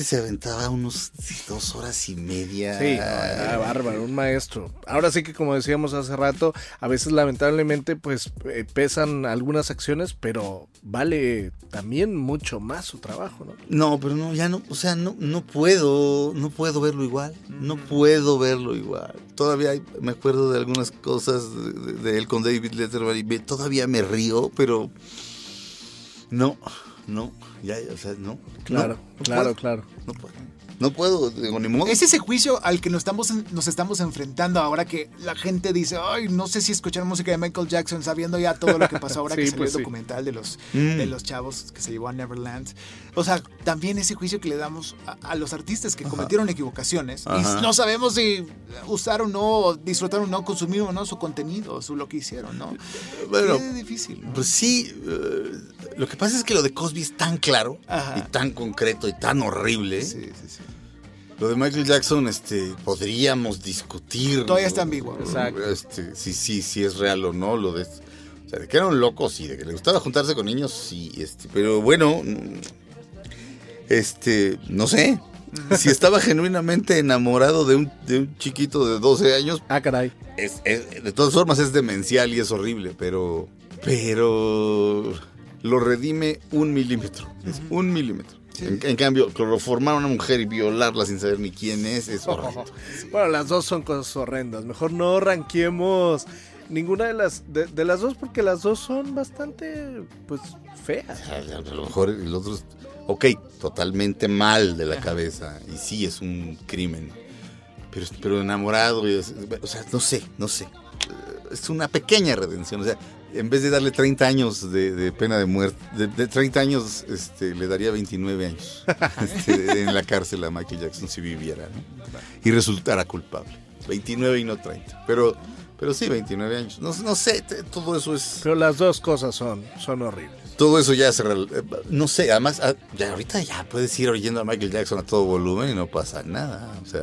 Este se aventaba unos dos horas y media. Sí, ah, bárbaro, un maestro. Ahora sí que como decíamos hace rato, a veces lamentablemente pues eh, pesan algunas acciones, pero vale también mucho más su trabajo, ¿no? No, pero no, ya no, o sea, no, no puedo, no puedo verlo igual, no puedo verlo igual. Todavía hay- me acuerdo de algunas cosas de, de- de él con David Letterman y me- todavía me río, pero no, no, ya, o sea, no. Claro, no, no claro, puedo, claro. No puedo, no puedo, digo, ni modo. Es ese juicio al que nos estamos, nos estamos enfrentando ahora que la gente dice, ay, no sé si escuchar música de Michael Jackson sabiendo ya todo lo que pasó ahora [laughs] Sí, que salió pues el sí. documental de los, Mm. de los chavos que se llevó a Neverland. O sea, también ese juicio que le damos a, a los artistas que cometieron equivocaciones Ajá. y no sabemos si usaron o no, disfrutaron o no, consumieron o no su contenido, su lo que hicieron, ¿no? Bueno, es difícil. ¿no? Pues sí, eh, lo que pasa es que lo de Cosby es tan claro Ajá. y tan concreto y tan horrible. Sí, sí, sí. Lo de Michael Jackson, este, podríamos discutir. Todavía está ambiguo. Exacto. Este, si, sí, sí es real o no, lo de. O sea, de que era un loco, sí, de que le gustaba juntarse con niños, sí, este, pero bueno, este, no sé. Si estaba genuinamente enamorado de un, de un chiquito de 12 años, Ah, caray. es, es- de todas formas es demencial y es horrible, pero. Pero. Lo redime un milímetro. Es un milímetro. En, en cambio, cloroformar a una mujer y violarla sin saber ni quién es, es horrible. Bueno, las dos son cosas horrendas. Mejor no ranquemos ninguna de las de, de las dos porque las dos son bastante pues feas. A, lo mejor el otro es, ok, totalmente mal de la cabeza y sí es un crimen, pero, pero enamorado, y es- o sea, no sé, no sé. Es una pequeña redención, o sea, en vez de darle 30 años de, de pena de muerte, de, de 30 años este, le daría 29 años [laughs] este, en la cárcel a Michael Jackson si viviera, ¿no? Y resultara culpable. 29 y no 30, pero, pero sí, 29 años. No, no sé, todo eso es... Pero las dos cosas son son horribles. Todo eso ya se... eh, No sé, además, ah, ya ahorita ya puedes ir oyendo a Michael Jackson a todo volumen y no pasa nada. O sea,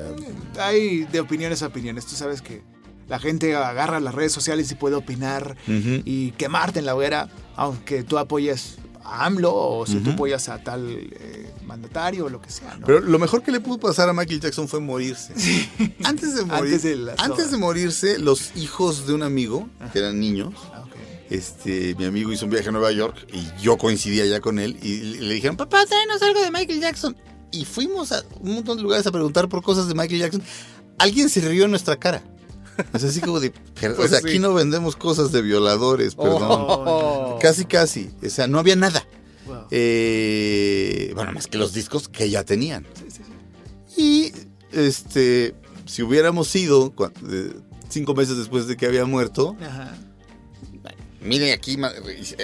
Hay de opiniones a opiniones. Tú sabes que la gente agarra las redes sociales y puede opinar y quemarte en la hoguera, aunque tú apoyes a AMLO o si tú apoyas a tal eh, mandatario o lo que sea. ¿no? pero lo mejor que le pudo pasar a Michael Jackson fue morirse. Antes de morir, Antes de antes morirse, los hijos de un amigo, que eran niños, Ah, este, mi amigo hizo un viaje a Nueva York y yo coincidía ya con él y le le dijeron, papá, tráenos algo de Michael Jackson. Y fuimos a un montón de lugares a preguntar por cosas de Michael Jackson. Alguien se rió en nuestra cara. Es así como de, pero, Pues o sea, sí. aquí no vendemos cosas de violadores, perdón. Oh. Casi, casi. O sea, no había nada. Wow. Eh, bueno, más que los discos que ya tenían. Y este, si hubiéramos ido eh, cinco meses después de que había muerto, Ajá. Mire aquí,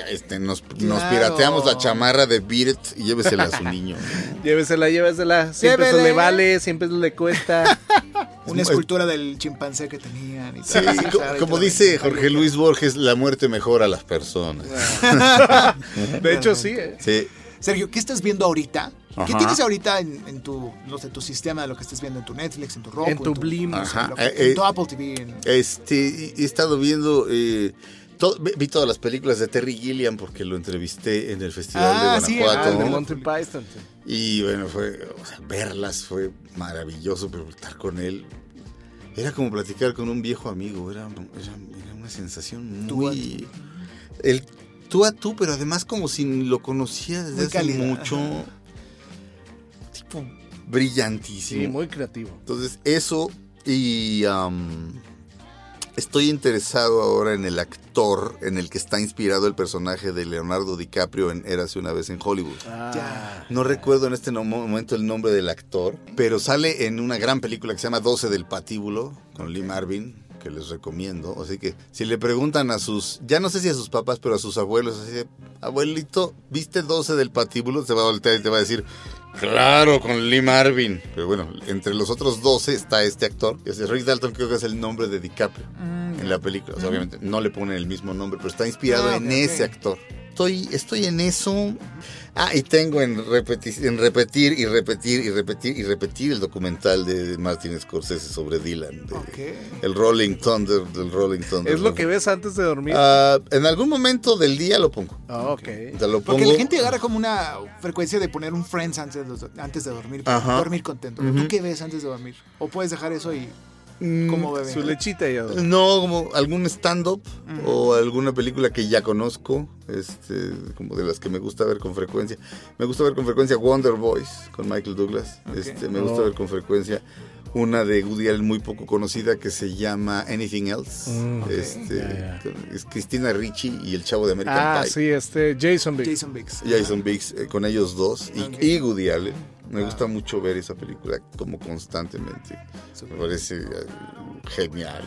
este, nos, pirateamos la chamarra de Beat It y llévesela a su niño. ¿no? [laughs] Llévesela, llévesela. Siempre eso Llévele. le vale, siempre eso le cuesta. [laughs] Una escultura del chimpancé que tenían. Y Sí, claro, y como todo. dice Jorge Luis Borges, la muerte mejora a las personas. [laughs] De hecho, sí. ¿eh? Sí. Sergio, ¿qué estás viendo ahorita? ¿Qué Ajá. tienes ahorita en, en tu, no sé, tu sistema de lo que estás viendo en tu Netflix, en tu Roku, En tu Blim. sé, Ajá. lo que- Eh, en tu eh, Apple TV? en- Este, he estado viendo, eh, vi todas las películas de Terry Gilliam porque lo entrevisté en el Festival Ah, de sí, Ah, Guanajuato. el de ¿no? Monty Python. sí. Y bueno, fue, o sea, verlas fue maravilloso, pero estar con él era como platicar con un viejo amigo, era, era- era una sensación muy... el tú a tú, pero además como si lo conocía desde Muy hace mucho. Tipo brillantísimo. Sí, muy creativo. Entonces, eso y estoy interesado ahora en el actor en el que está inspirado el personaje de Leonardo DiCaprio en Érase una vez en Hollywood. Ya. No recuerdo en este momento el nombre del actor, pero sale en una gran película que se llama 12 del patíbulo con Lee Marvin, que les recomiendo. Así que si le preguntan a sus, ya no sé si a sus papás, pero a sus abuelos, así de, abuelito, ¿viste 12 del patíbulo? Se va a voltear y te va a decir, claro, con Lee Marvin. Pero bueno, entre los otros 12 está este actor, es Rick Dalton, creo que es el nombre de DiCaprio en la película. O sea, obviamente no le ponen el mismo nombre, pero está inspirado Ah, en ese actor. Estoy, estoy en eso. Ah, y tengo en, repeti- en repetir y repetir y repetir y repetir el documental de Martin Scorsese sobre Dylan. de-. El Rolling Thunder, del Rolling Thunder. ¿Es lo que ves antes de dormir? Ah, en algún momento del día lo pongo. Ok. O sea, lo pongo. Porque la gente agarra como una frecuencia de poner un Friends antes de, antes de dormir, para Ajá. dormir contento. ¿Tú qué ves antes de dormir? ¿O puedes dejar eso y Mm, como bebé? Su lechita y todo. No, como algún stand-up o alguna película que ya conozco, este, como de las que me gusta ver con frecuencia. Me gusta ver con frecuencia Wonder Boys con Michael Douglas. Este, me gusta Oh. ver con frecuencia una de Woody Allen muy poco conocida que se llama Anything Else. Mm, este, Es Cristina Ricci y el chavo de American Ah, Pie. sí, este Jason Biggs. Jason Biggs. Jason Biggs eh, con ellos dos y, y Woody Allen. Me gusta mucho ver esa película como constantemente. Me parece eh, genial.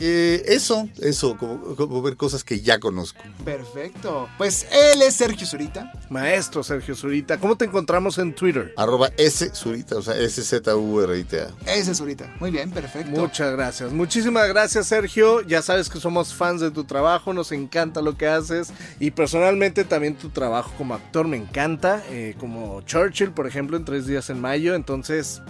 Eh, eso, eso, como, como ver cosas que ya conozco. Perfecto. Pues él es Sergio Zurita. Maestro Sergio Zurita. ¿Cómo te encontramos en Twitter? Arroba S Zurita, o sea, S-Z-U-R-I-T-A. Ese es Zurita. Muy bien, perfecto. Muchas gracias. Muchísimas gracias, Sergio. Ya sabes que somos fans de tu trabajo, nos encanta lo que haces. Y personalmente también tu trabajo como actor me encanta. eh, como Churchill, por ejemplo, en Tres Días en Mayo. Entonces,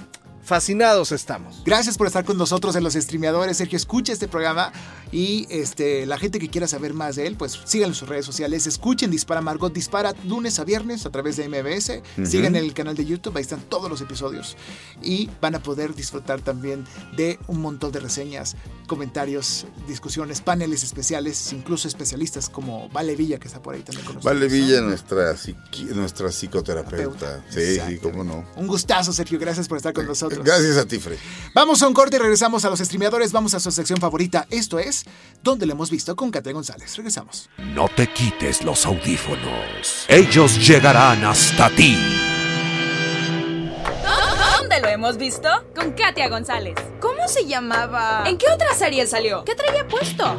fascinados estamos. Gracias por estar con nosotros en los streameadores. Sergio, escucha este programa y este, la gente que quiera saber más de él, pues síganlo en sus redes sociales. Escuchen Dispara Margot, dispara lunes a viernes a través de MBS. Sigan el canal de YouTube, ahí están todos los episodios. Y van a poder disfrutar también de un montón de reseñas, comentarios, discusiones, paneles especiales, incluso especialistas como Vale Villa, que está por ahí también con nosotros. Vale Villa, nuestra, psiqui- nuestra psicoterapeuta. Terapeuta. Sí, sí, cómo no. Un gustazo, Sergio. Gracias por estar con nosotros. Gracias a ti, Fred. Vamos a un corte y regresamos a los streameadores. Vamos a su sección favorita. Esto es Donde lo hemos visto con Katia González. Regresamos. No te quites los audífonos. Ellos llegarán hasta ti. ¿Dónde lo hemos visto? Con Katia González. ¿Cómo se llamaba? ¿En qué otra serie salió? ¿Qué traía puesto?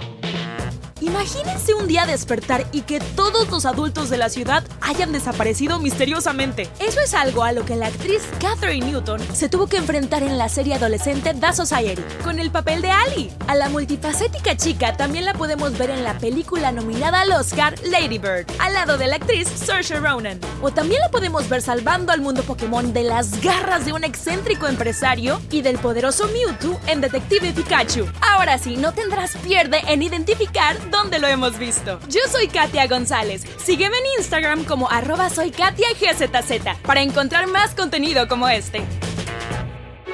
Imagínense un día despertar y que todos los adultos de la ciudad hayan desaparecido misteriosamente. Eso es algo a lo que la actriz Catherine Newton se tuvo que enfrentar en la serie adolescente The Society, con el papel de Ali. A la multifacética chica también la podemos ver en la película nominada al Oscar Lady Bird, al lado de la actriz Saoirse Ronan. O también la podemos ver salvando al mundo Pokémon de las garras de un excéntrico empresario y del poderoso Mewtwo en Detective Pikachu. Ahora sí, no tendrás pierde en identificar dónde lo hemos visto. Yo soy Katia González. Sígueme en Instagram como arroba soy Katia GZZ para encontrar más contenido como este.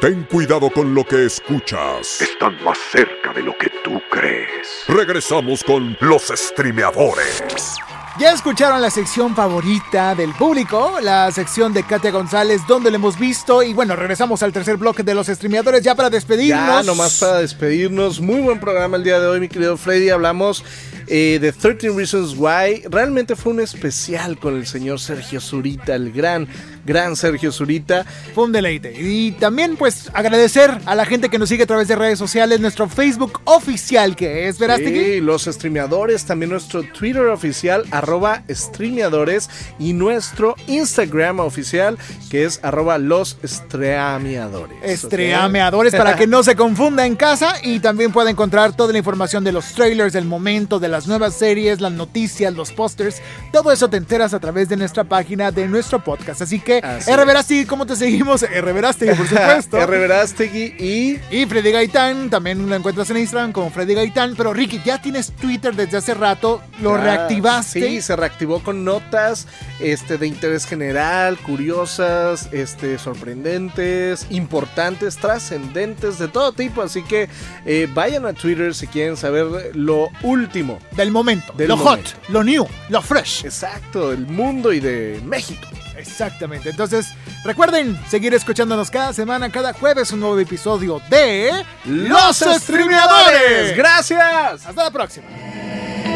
Ten cuidado con lo que escuchas. Están más cerca de lo que tú crees. Regresamos con los streameadores. Ya escucharon la sección favorita del público, la sección de Katia González, donde lo hemos visto. Y bueno, regresamos al tercer bloque de los streameadores ya para despedirnos. Ya, nomás para despedirnos. Muy buen programa el día de hoy, mi querido Freddy. Hablamos eh, de 13 Reasons Why. Realmente fue un especial con el señor Sergio Zurita, el gran, gran Sergio Zurita. Fue un deleite. Y también, pues, agradecer a la gente que nos sigue a través de redes sociales, nuestro Facebook oficial, que es Verástegui. Sí, los streameadores, también nuestro Twitter oficial, arroba streameadores, y nuestro Instagram oficial, que es arroba los streameadores. Estreameadores para que no se confunda en casa y también pueda encontrar toda la información de los trailers del momento, de las nuevas series, las noticias, los pósters. Todo eso te enteras a través de nuestra página, de nuestro podcast. Así que, Así R. Verástegui, ¿cómo te seguimos? R. Verástegui, por [laughs] supuesto. R. Verástegui y Y Freddy Gaitán, también lo encuentras en Instagram como Freddy Gaitán. Pero Ricky, ya tienes Twitter desde hace rato, lo Ah, reactivaste. Sí, se reactivó con notas este, de interés general, curiosas, este, sorprendentes, importantes, trascendentes, de todo tipo. Así que eh, vayan a Twitter si quieren saber lo último del momento, Del lo momento. hot, lo new, lo fresh. Exacto, del mundo y de México. Exactamente. Entonces, recuerden seguir escuchándonos cada semana, cada jueves, un nuevo episodio de Los Streameadores. ¡Gracias! Hasta la próxima.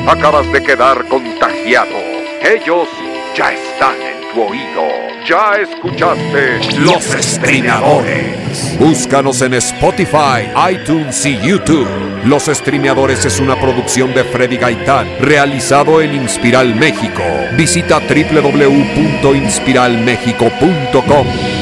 Acabas de quedar contagiado. Ellos ya están en tu oído. Ya escuchaste Los Streameadores. Búscanos en Spotify, iTunes y YouTube. Los Streameadores es una producción de Freddy Gaitán, realizado en Inspiral México. Visita www.inspiralmexico.com.